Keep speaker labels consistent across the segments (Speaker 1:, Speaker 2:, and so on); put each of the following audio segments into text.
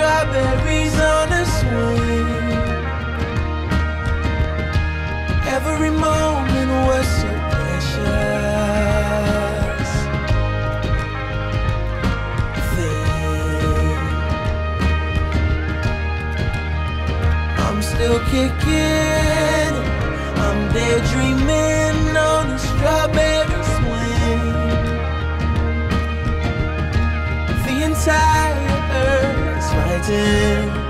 Speaker 1: strawberries on a swing. Every moment was so precious. Then I'm still kicking. I'm daydreaming on a strawberry swing. The entire earth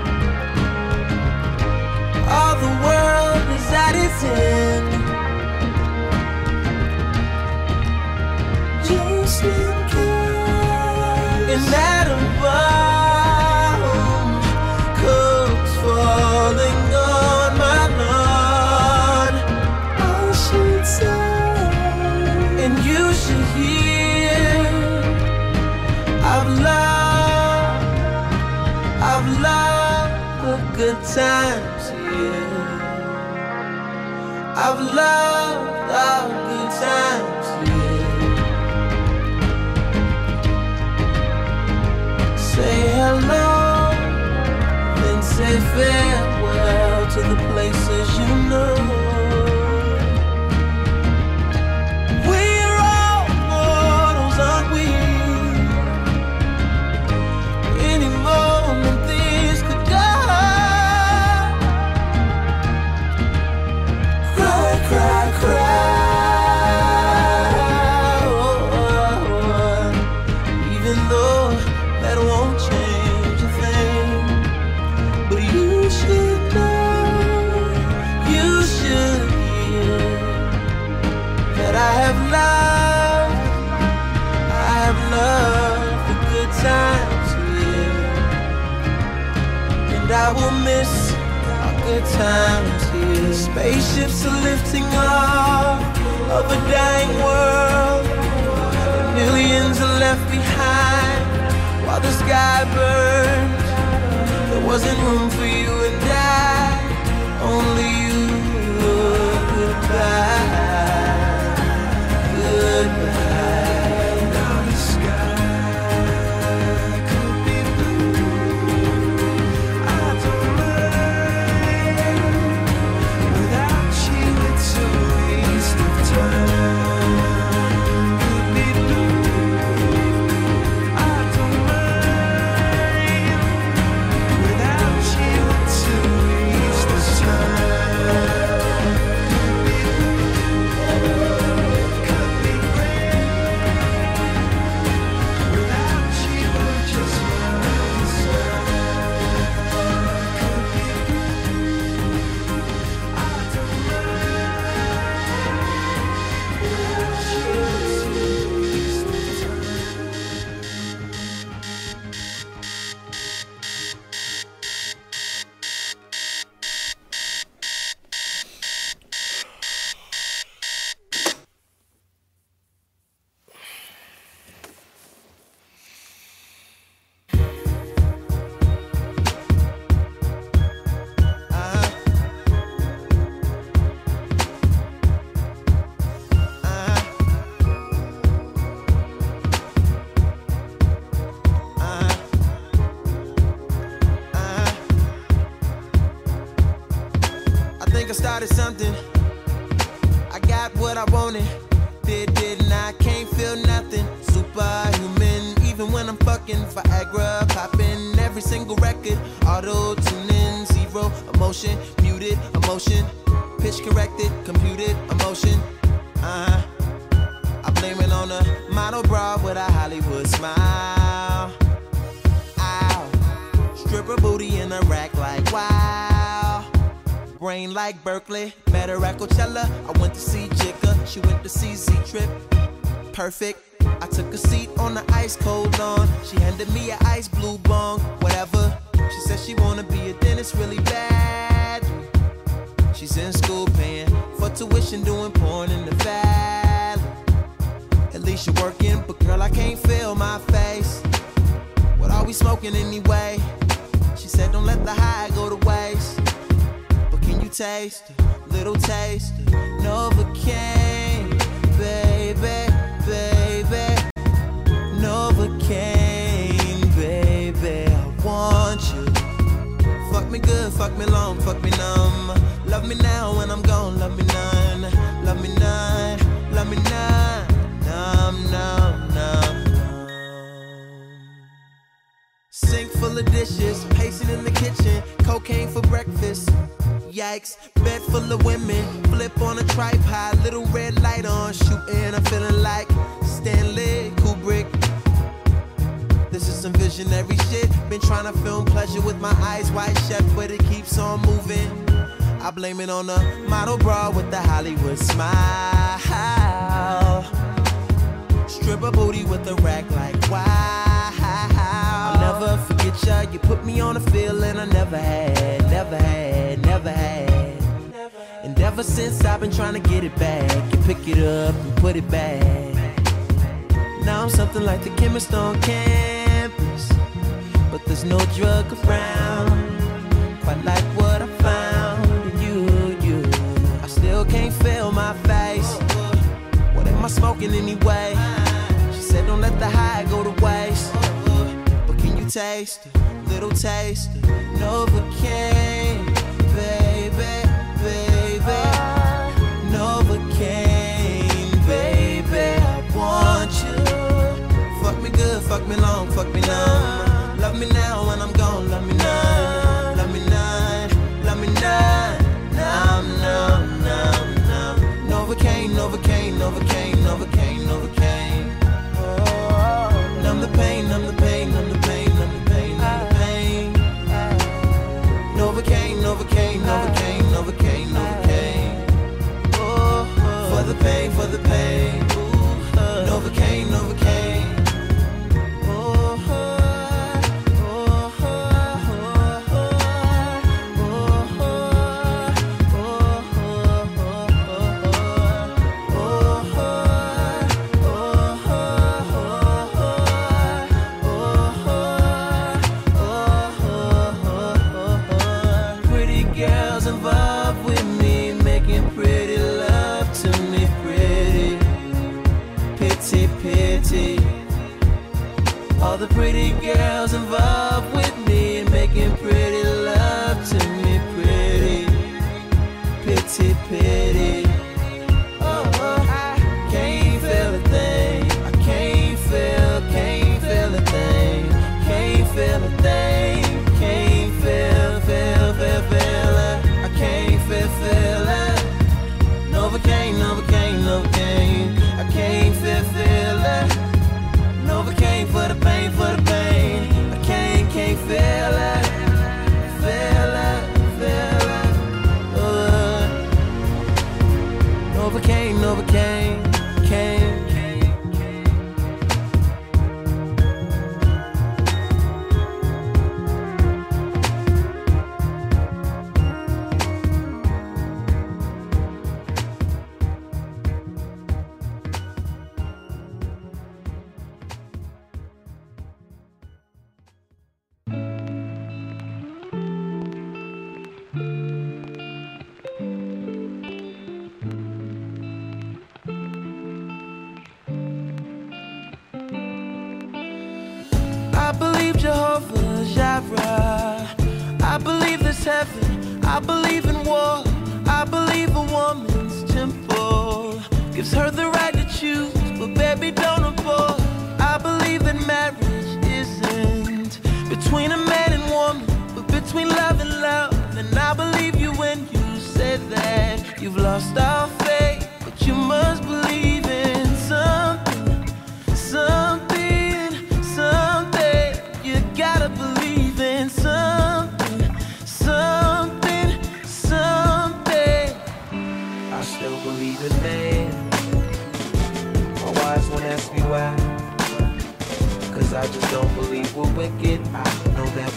Speaker 1: I've miss our good times here. Spaceships are lifting off of a dying world. Millions are left behind while the sky burns. There wasn't room for you and I, only you. Started something. I got what I wanted. Did, didn't I? Can't feel nothing. Superhuman, even when I'm fucking Viagra, popping every single record. Auto tuning, zero emotion, muted emotion, pitch corrected, computed emotion. Uh huh. I blame it on a model bra with a Hollywood smile. Ow. Stripper booty in a rack like wow. Brain like Berkeley, met her at Coachella. I went to see Jigga, she went to see Z Trip. Perfect. I took a seat on the ice cold lawn. She handed me a ice blue bong, whatever. She said she wanna be a dentist really bad. She's in school paying for tuition, doing porn in the valley. At least you're working, but girl, I can't feel my face. What are we smoking anyway? She said, Don't let the high go to waste taste, little taste, Novacane, baby, baby, Novacane, baby, I want you. Fuck me good, fuck me long, fuck me numb. Love me now when I'm gone, love me none, love me none, love me none, numb, numb, numb. Sink full of dishes, pacing in the kitchen, cocaine for breakfast. Yikes, bed full of women, flip on a tripod, little red light on, shooting. I'm feeling like Stanley Kubrick. This is some visionary shit. Been trying to film pleasure with my eyes wide shut, but it keeps on moving. I blame it on the model bra with the Hollywood smile. Stripper booty with a rack like wow. Never forget ya. You put me on a feeling I never had, never had, never had. And ever since I've been trying to get it back you pick it up and put it back. Now I'm something like the chemist on campus, but there's no drug around. Quite like what I found in you, you. I still can't feel my face. What am I smoking anyway? She said don't let the high go to waste. Taste little taste Novacane, baby, baby, Novacane, baby. I want you. Fuck me good, fuck me long, fuck me numb. Love me now when I'm gone, love me none, love me none, love me. Numb, numb, numb, numb. Novacane, Novacane, Novacane, Novacane, Novacane. Oh, numb the pain, numb the pain,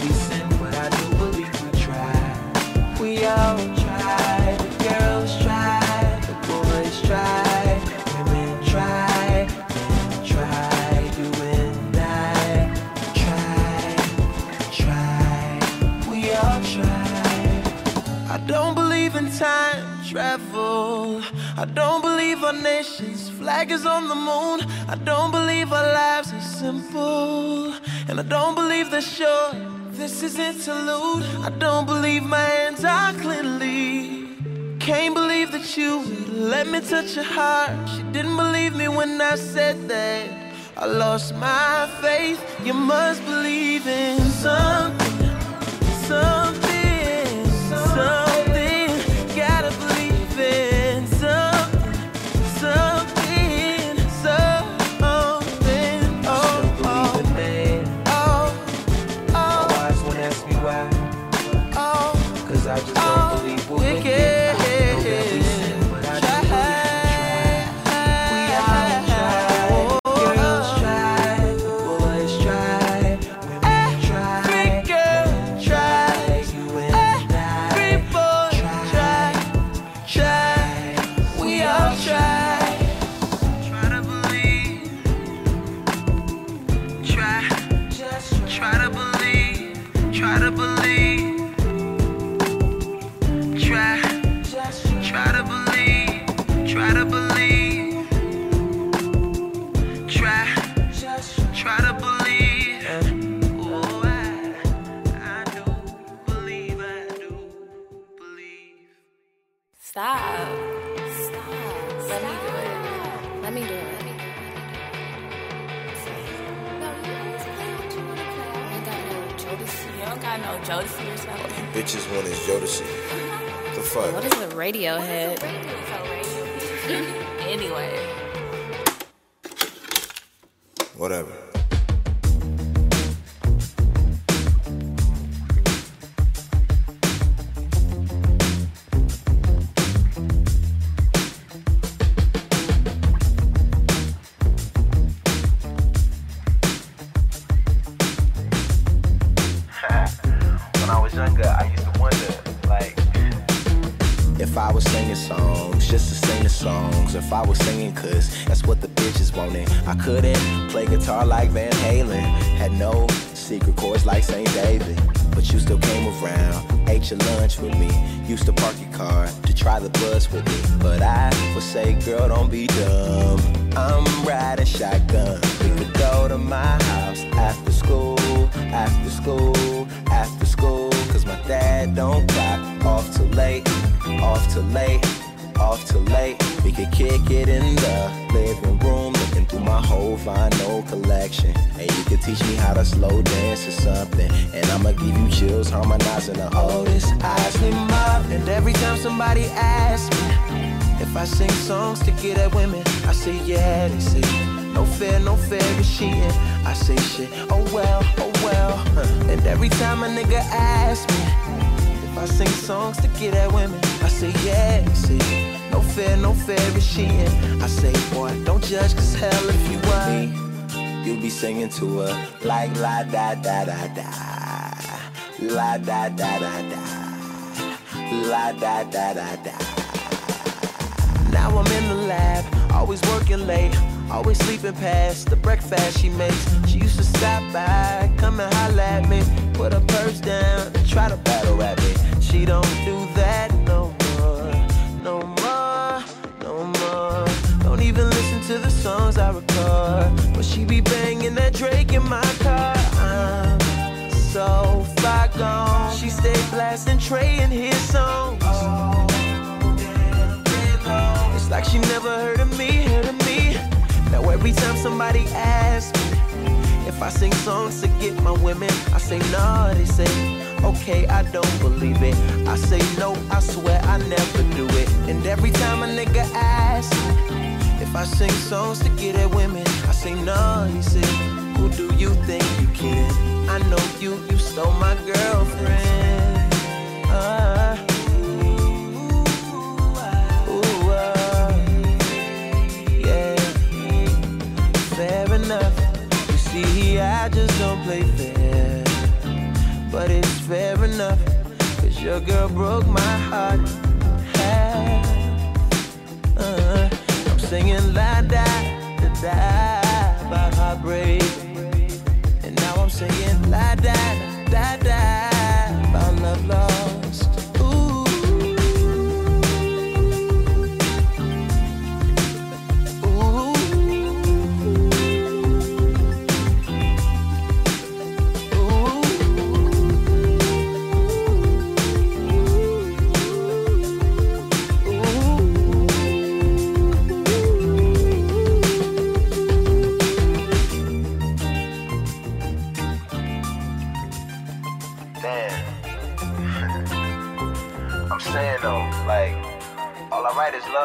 Speaker 1: we sin, but I do believe we try. We all try. The girls try. The boys try. Women try. Men try. You and I try. Try. We all try. I don't believe in time travel. I don't believe our nation's flag is on the moon. I don't believe our lives are simple. And I don't believe they're short. This is interlude. I don't believe my hands are cleanly. Can't believe that you let me touch your heart. She didn't believe me when I said that. I lost my faith. You must believe in something, something,
Speaker 2: And
Speaker 1: every time a nigga asks me if I sing songs to get at women, I say yeah. Say no fair, no fair is cheating. I say boy, don't judge, cause hell if you me.
Speaker 3: You be singing to her like la da da da da, la da da da da, la da da da da.
Speaker 1: Now I'm in the lab, always working late, always sleeping past the breakfast she makes. She used to stop by, come and holler at me, put her purse down and try to battle rap me. She don't do that no more, no more, no more. Don't even listen to the songs I record, but she be banging that Drake in my car. I'm so far gone. She stay blasting Trey and his songs. Oh, oh. It's like she never heard every time somebody asks me if I sing songs to get my women, I say no. They say, okay, I don't believe it. I say no, I swear I never do it. And every time a nigga asks me if I sing songs to get at women, I say no. He say, who do you think you kidding? I know you, you stole my girlfriend. Uh, Your girl broke my heart. Uh, I'm singing la da da da about heartbreak, and now I'm singing la da da da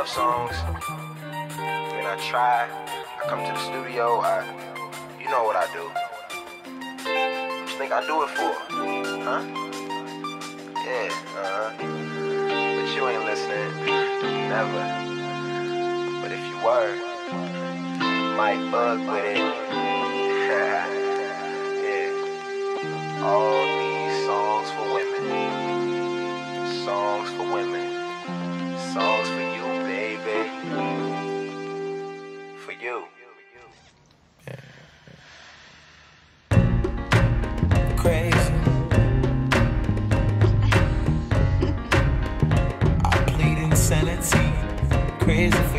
Speaker 3: songs. And I try. I come to the studio. I, you know what I do. What you think I do it for? Huh? Yeah. Uh huh. But you ain't listening. Never. But if you were, you might bug with it. yeah. All.
Speaker 1: crazy for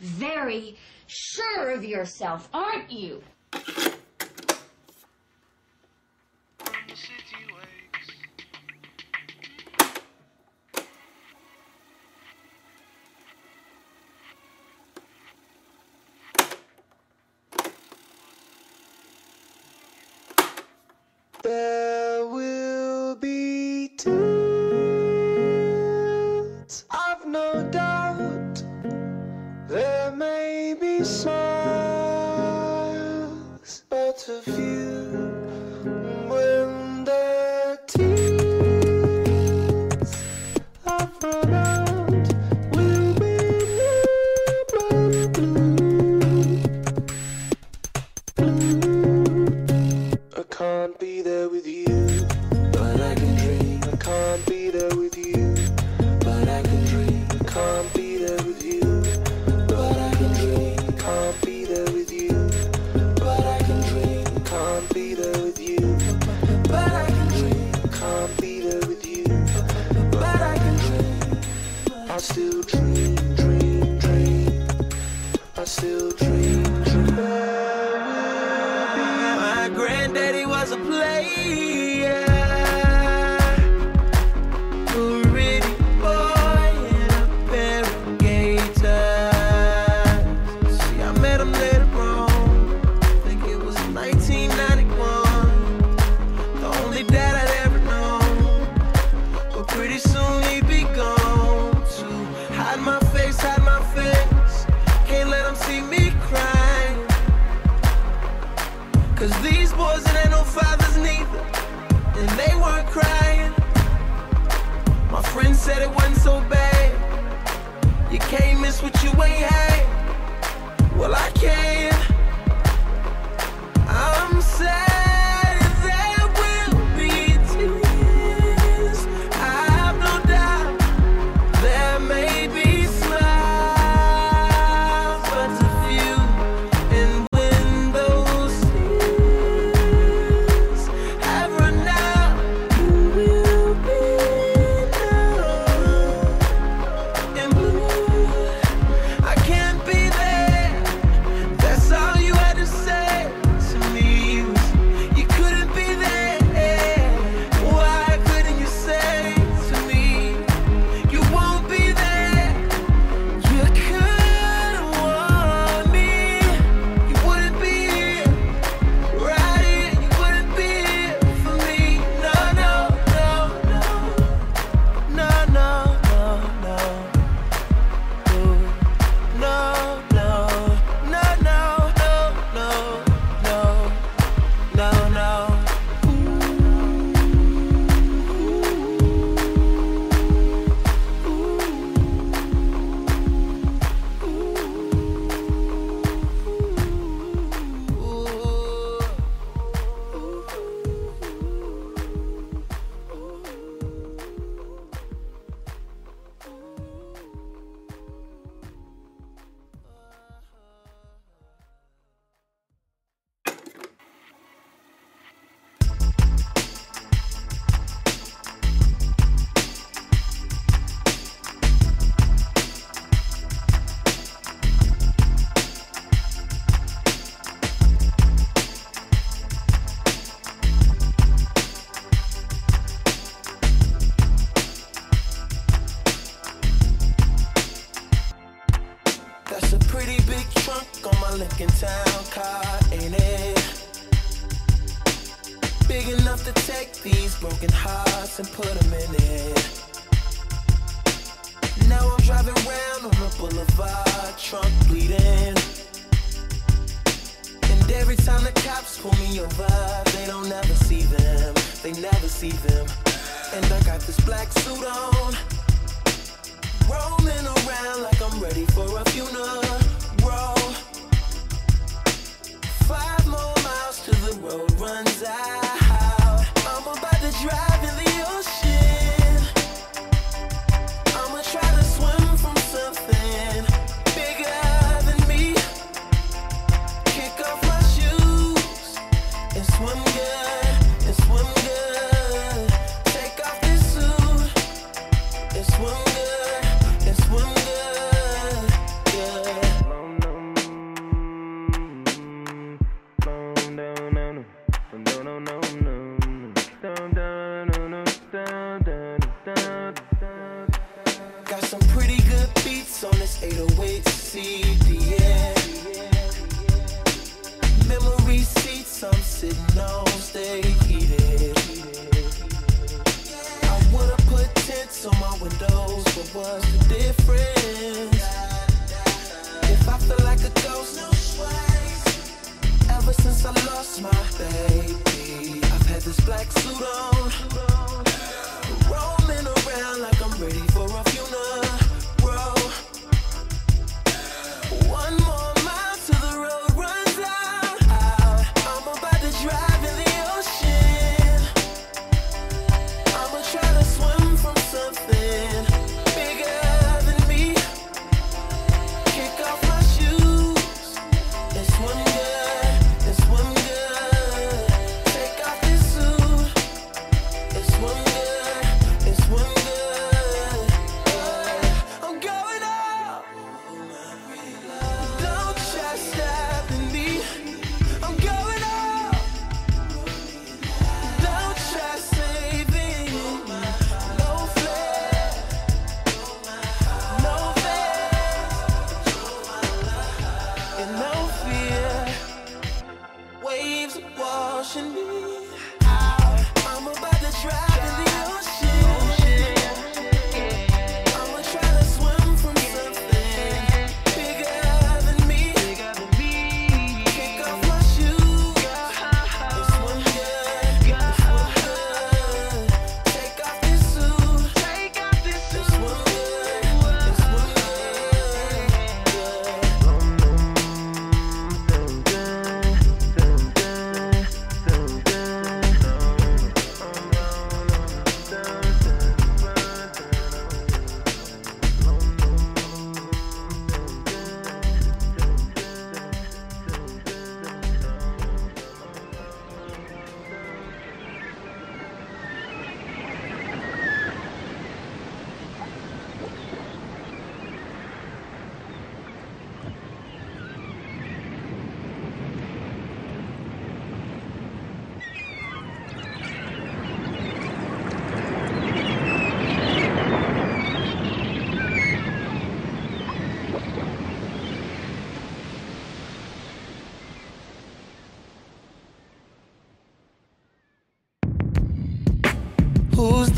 Speaker 4: very sure of yourself, aren't you?
Speaker 1: Uh... said it wasn't so bad. You can't miss what you ain't had. Well, I got this black suit on, rolling around like I'm ready for a funeral. Five more miles till the road runs out.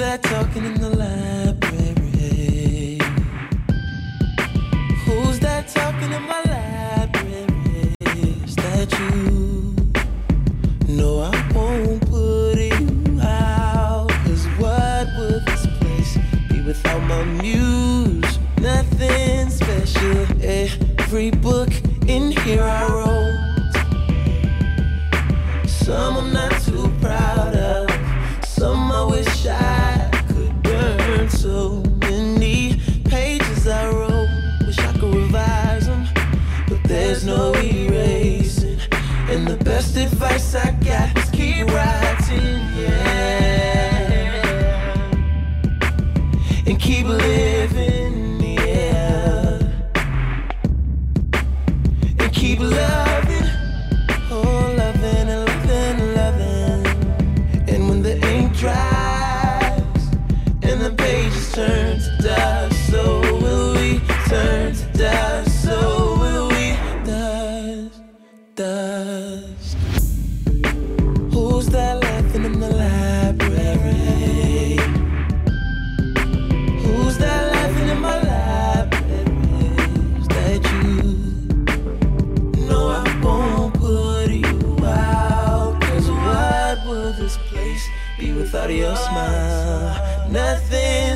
Speaker 1: That talking in the library? Who's that talking in my library? Is that you? No, I won't put you out. Cause what would this place be without my muse?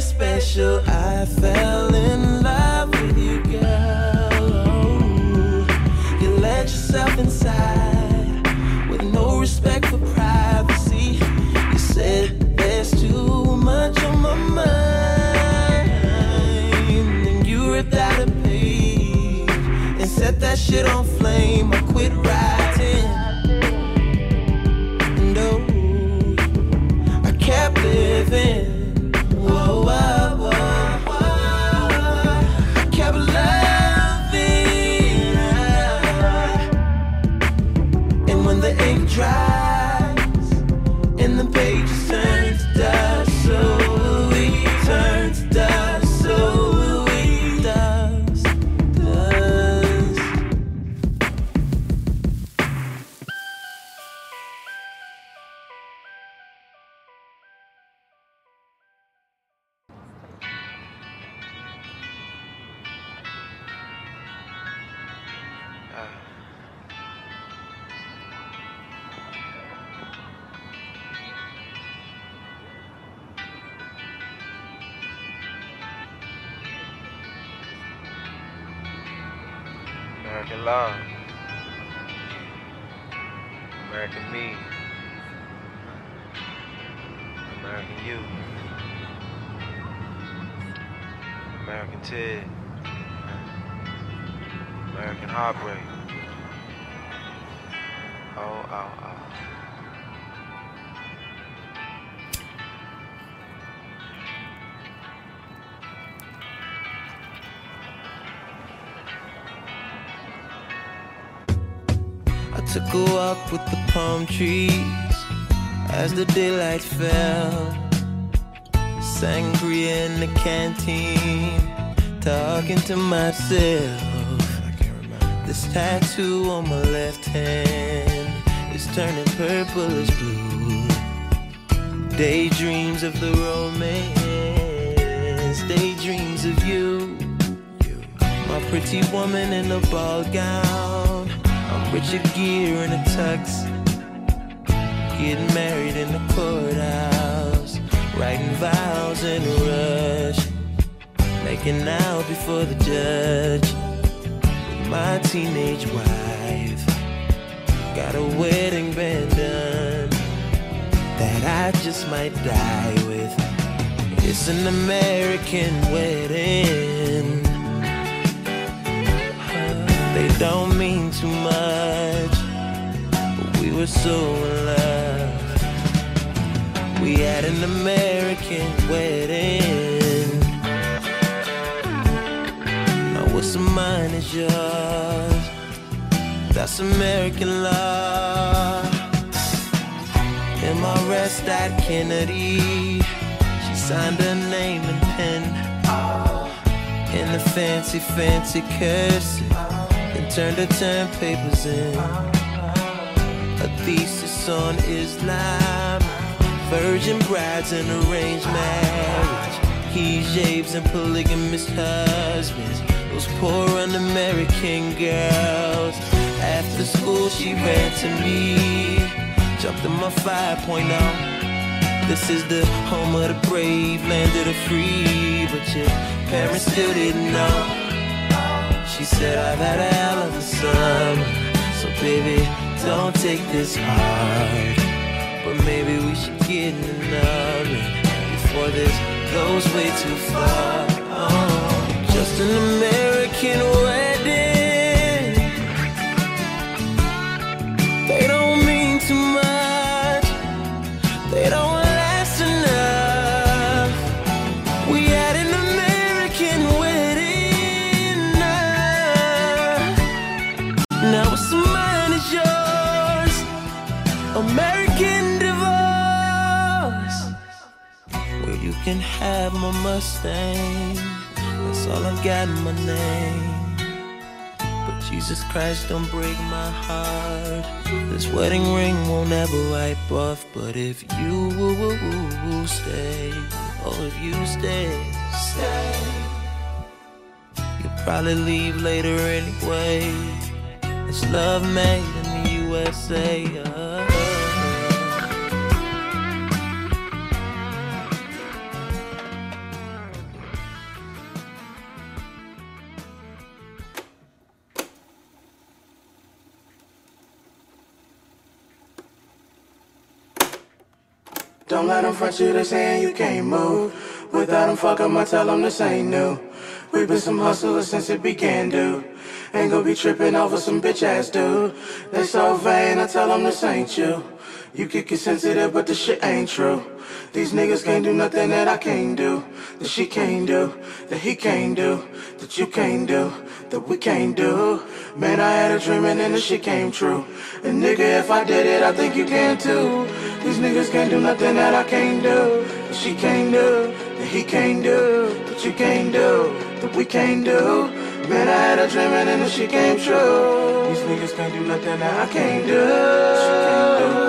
Speaker 1: Special. I fell in love with you, girl. Oh, you let yourself inside with no respect for privacy. You said there's too much on my mind. And you ripped out a page and set that shit on flame. I quit writing. And oh, I kept living.
Speaker 5: American love. American me. American you. American Ted. American heartbreak. Oh, oh, oh.
Speaker 1: A walk with the palm trees as the daylight fell. Sangria in the canteen, talking to myself. This tattoo on my left hand is turning purple as blue. Daydreams of the romance, daydreams of you. My pretty woman in a ball gown. I'm Richard Gere in a tux. Getting married in the courthouse. Writing vows in a rush. Making out before the judge. With my teenage wife. Got a wedding band done. That I just might die with. It's an American wedding. Don't mean too much, but we were so in love. We had an American wedding. Now what's mine is yours. That's American law. rest at Kennedy. She signed her name and pen in the fancy, fancy cursive turned her term papers in. A thesis on Islam, virgin brides and arranged marriage, hijabs and polygamous husbands. Those poor un-American girls. After school, she ran to me, jumped in my 5.0. This is the home of the brave, land of the free, but your parents still didn't know. She said I've had a hell of a summer, so baby, don't take this hard. But maybe we should get in another before this goes way too far. Oh, just an American wedding. Can have my Mustang. That's all I got in my name. But Jesus Christ, don't break my heart. This wedding ring won't ever wipe off. But if you stay, oh, if you stay, stay, you'll probably leave later anyway. It's love made in the USA. Uh.
Speaker 2: Don't let them front you, they saying you can't move. Without them, fuck 'em, I tell them this ain't new. we been some hustlers since it began, dude. Ain't gonna be tripping over some bitch ass dude. They so vain, I tell them this ain't you. You get get sensitive, but the shit ain't true. These niggas can't do nothing that I can't do. That she can't do, that he can't do, that you can't do, that we can't do. Man, I had a dream and then the shit came true. And nigga, if I did it, I think you can too. These niggas can't do nothing that I can't do. That she can't do, that he can't do, that you can't do, that we can't do. Man, I had a dream and then the shit came true. These niggas can't do nothing that I can't do. She can't do,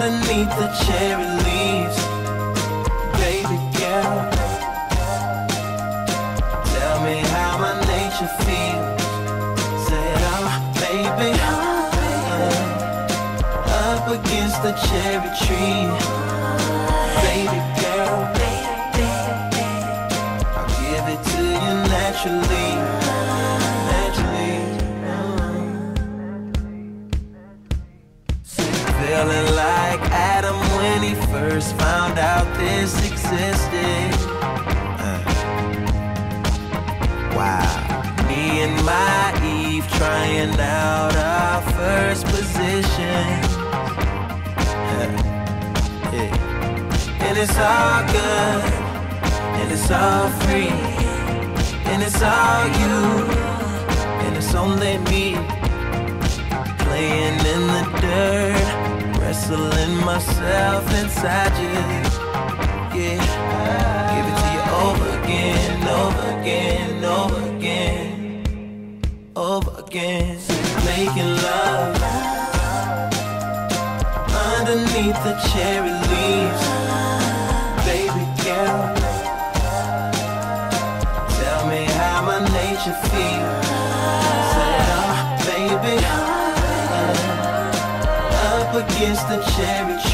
Speaker 1: underneath the cherry leaves, baby girl. Tell me how my nature feels. Said, oh, baby, uh, up against the cherry tree, trying out our first position. Yeah. And it's all good, and it's all free, and it's all you, and it's only me playing in the dirt, wrestling myself inside you. Yeah, give it to you over again, over again, over again, over again. Making love underneath the cherry leaves, baby girl. Tell me how my nature feels. Say, oh, baby uh, up against the cherry tree.